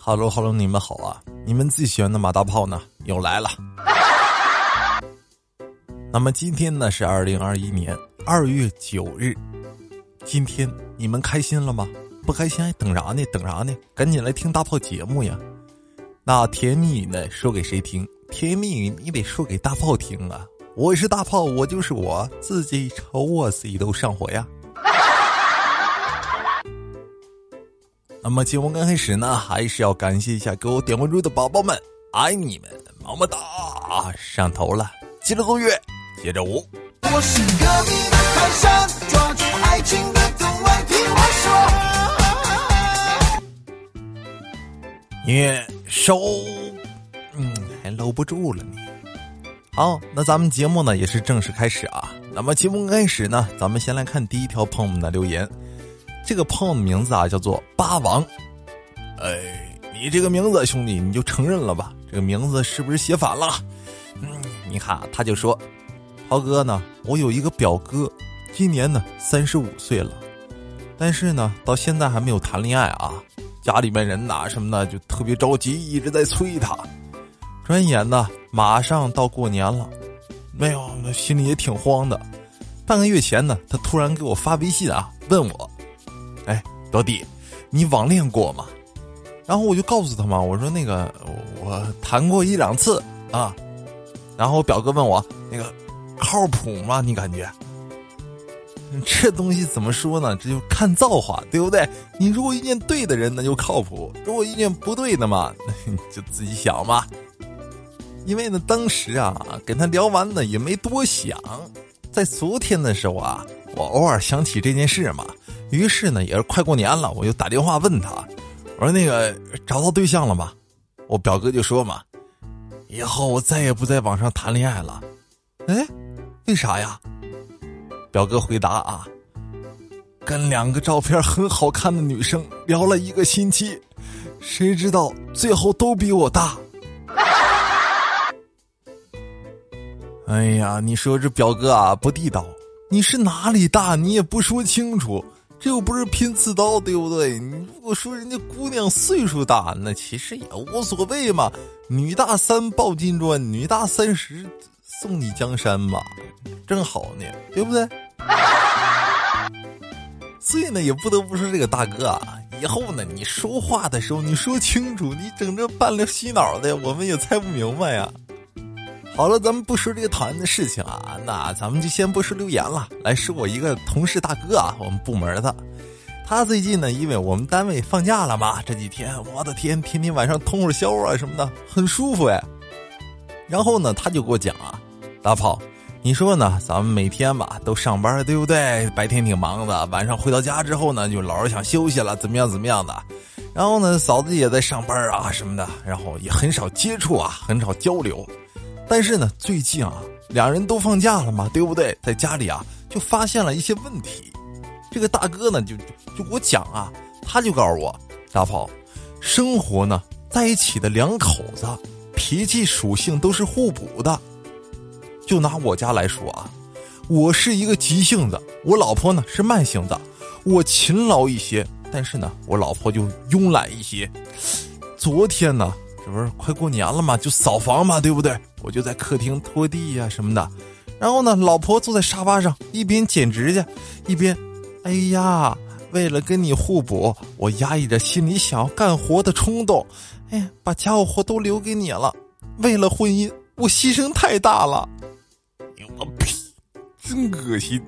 Hello Hello，你们好啊！你们最喜欢的马大炮呢又来了。那么今天呢是二零二一年二月九日，今天你们开心了吗？不开心还等啥呢？等啥呢？赶紧来听大炮节目呀！那甜蜜语呢说给谁听？甜蜜语你得说给大炮听啊！我是大炮，我就是我自己，瞅我自己都上火呀！那么节目刚开始呢，还是要感谢一下给我点关注的宝宝们，爱你们，么么哒！上头了，接着奏乐，接着舞。我是隔壁的泰山，抓住爱情的藤蔓听我说。音乐收，嗯，还搂不住了你。好，那咱们节目呢也是正式开始啊。那么节目开始呢，咱们先来看第一条朋友们的留言。这个朋友名字啊叫做八王，哎，你这个名字兄弟你就承认了吧？这个名字是不是写反了？嗯，你看他就说，涛哥呢，我有一个表哥，今年呢三十五岁了，但是呢到现在还没有谈恋爱啊，家里面人呐什么的就特别着急，一直在催他。转眼呢马上到过年了，没有，那心里也挺慌的。半个月前呢，他突然给我发微信啊，问我。老弟，你网恋过吗？然后我就告诉他嘛，我说那个我谈过一两次啊。然后我表哥问我那个靠谱吗？你感觉？这东西怎么说呢？这就看造化，对不对？你如果遇见对的人，那就靠谱；如果遇见不对的嘛，就自己想吧。因为呢，当时啊，跟他聊完呢，也没多想。在昨天的时候啊，我偶尔想起这件事嘛。于是呢，也是快过年了，我就打电话问他，我说：“那个找到对象了吗？”我表哥就说嘛：“以后我再也不在网上谈恋爱了。”哎，为啥呀？表哥回答啊：“跟两个照片很好看的女生聊了一个星期，谁知道最后都比我大。”哎呀，你说这表哥啊不地道，你是哪里大？你也不说清楚。这又不是拼刺刀，对不对？你如果说人家姑娘岁数大，那其实也无所谓嘛。女大三抱金砖，女大三十送你江山嘛，正好呢，对不对？所以呢，也不得不说这个大哥啊，以后呢，你说话的时候你说清楚，你整这半了洗脑的，我们也猜不明白呀。好了，咱们不说这个讨厌的事情啊，那咱们就先不说留言了，来说我一个同事大哥啊，我们部门的，他最近呢，因为我们单位放假了嘛，这几天我的天，天天晚上通会宵啊什么的，很舒服哎。然后呢，他就给我讲啊，大炮，你说呢？咱们每天吧都上班，对不对？白天挺忙的，晚上回到家之后呢，就老是想休息了，怎么样怎么样的。然后呢，嫂子也在上班啊什么的，然后也很少接触啊，很少交流。但是呢，最近啊，两人都放假了嘛，对不对？在家里啊，就发现了一些问题。这个大哥呢，就就给我讲啊，他就告诉我，大炮，生活呢，在一起的两口子脾气属性都是互补的。就拿我家来说啊，我是一个急性子，我老婆呢是慢性子，我勤劳一些，但是呢，我老婆就慵懒一些。昨天呢。这不是快过年了嘛，就扫房嘛，对不对？我就在客厅拖地呀什么的，然后呢，老婆坐在沙发上，一边剪指甲，一边，哎呀，为了跟你互补，我压抑着心里想要干活的冲动，哎，把家务活都留给你了。为了婚姻，我牺牲太大了。我呸，真恶心。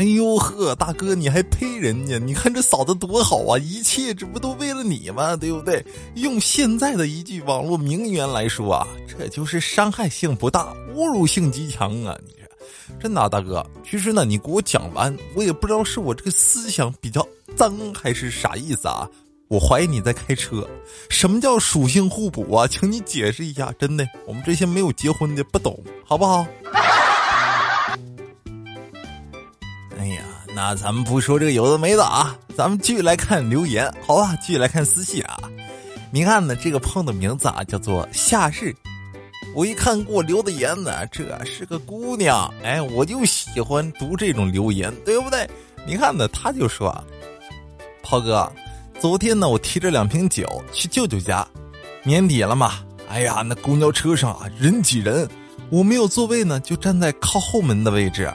哎呦呵，大哥，你还呸人家？你看这嫂子多好啊！一切这不都为了你吗？对不对？用现在的一句网络名言来说啊，这就是伤害性不大，侮辱性极强啊！你这真的，大哥，其实呢，你给我讲完，我也不知道是我这个思想比较脏还是啥意思啊？我怀疑你在开车。什么叫属性互补啊？请你解释一下。真的，我们这些没有结婚的不懂，好不好？那咱们不说这个有的没的啊，咱们继续来看留言，好吧？继续来看私信啊。你看呢，这个朋友的名字啊叫做夏日。我一看给我留的言呢，这是个姑娘，哎，我就喜欢读这种留言，对不对？你看呢，他就说：“炮哥，昨天呢，我提着两瓶酒去舅舅家，年底了嘛，哎呀，那公交车上啊人挤人，我没有座位呢，就站在靠后门的位置。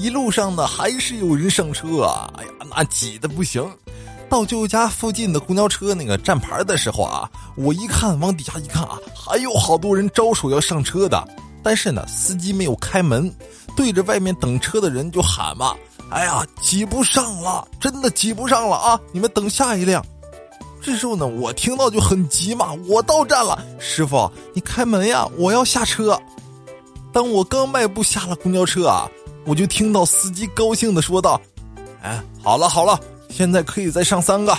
一路上呢，还是有人上车啊，哎呀，那挤的不行。到舅舅家附近的公交车那个站牌的时候啊，我一看往底下一看啊，还有好多人招手要上车的，但是呢，司机没有开门，对着外面等车的人就喊嘛。哎呀，挤不上了，真的挤不上了啊！你们等下一辆。这时候呢，我听到就很急嘛，我到站了，师傅，你开门呀，我要下车。当我刚迈步下了公交车啊，我就听到司机高兴的说道：“哎，好了好了，现在可以再上三个。”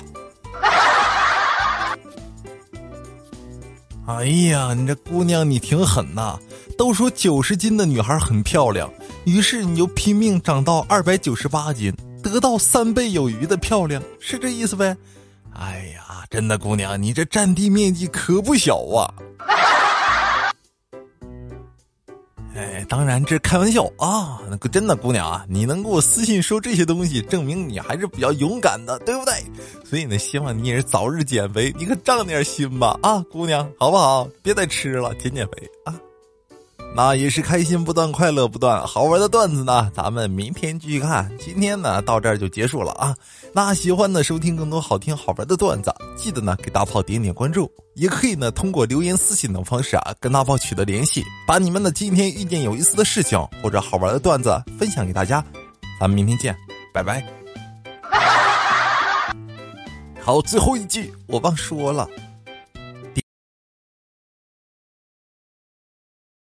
哎呀，你这姑娘你挺狠呐！都说九十斤的女孩很漂亮。于是你就拼命长到二百九十八斤，得到三倍有余的漂亮，是这意思呗？哎呀，真的姑娘，你这占地面积可不小啊！当然这是开玩笑啊，那个真的姑娘啊，你能给我私信说这些东西，证明你还是比较勇敢的，对不对？所以呢，希望你也是早日减肥，你可长点心吧，啊，姑娘，好不好？别再吃了，减减肥啊！那也是开心不断，快乐不断，好玩的段子呢，咱们明天继续看。今天呢，到这儿就结束了啊。那喜欢呢，收听更多好听好玩的段子，记得呢给大炮点点关注，也可以呢通过留言、私信等方式啊跟大炮取得联系，把你们的今天遇见有意思的事情或者好玩的段子分享给大家。咱们明天见，拜拜。好，最后一句我忘说了。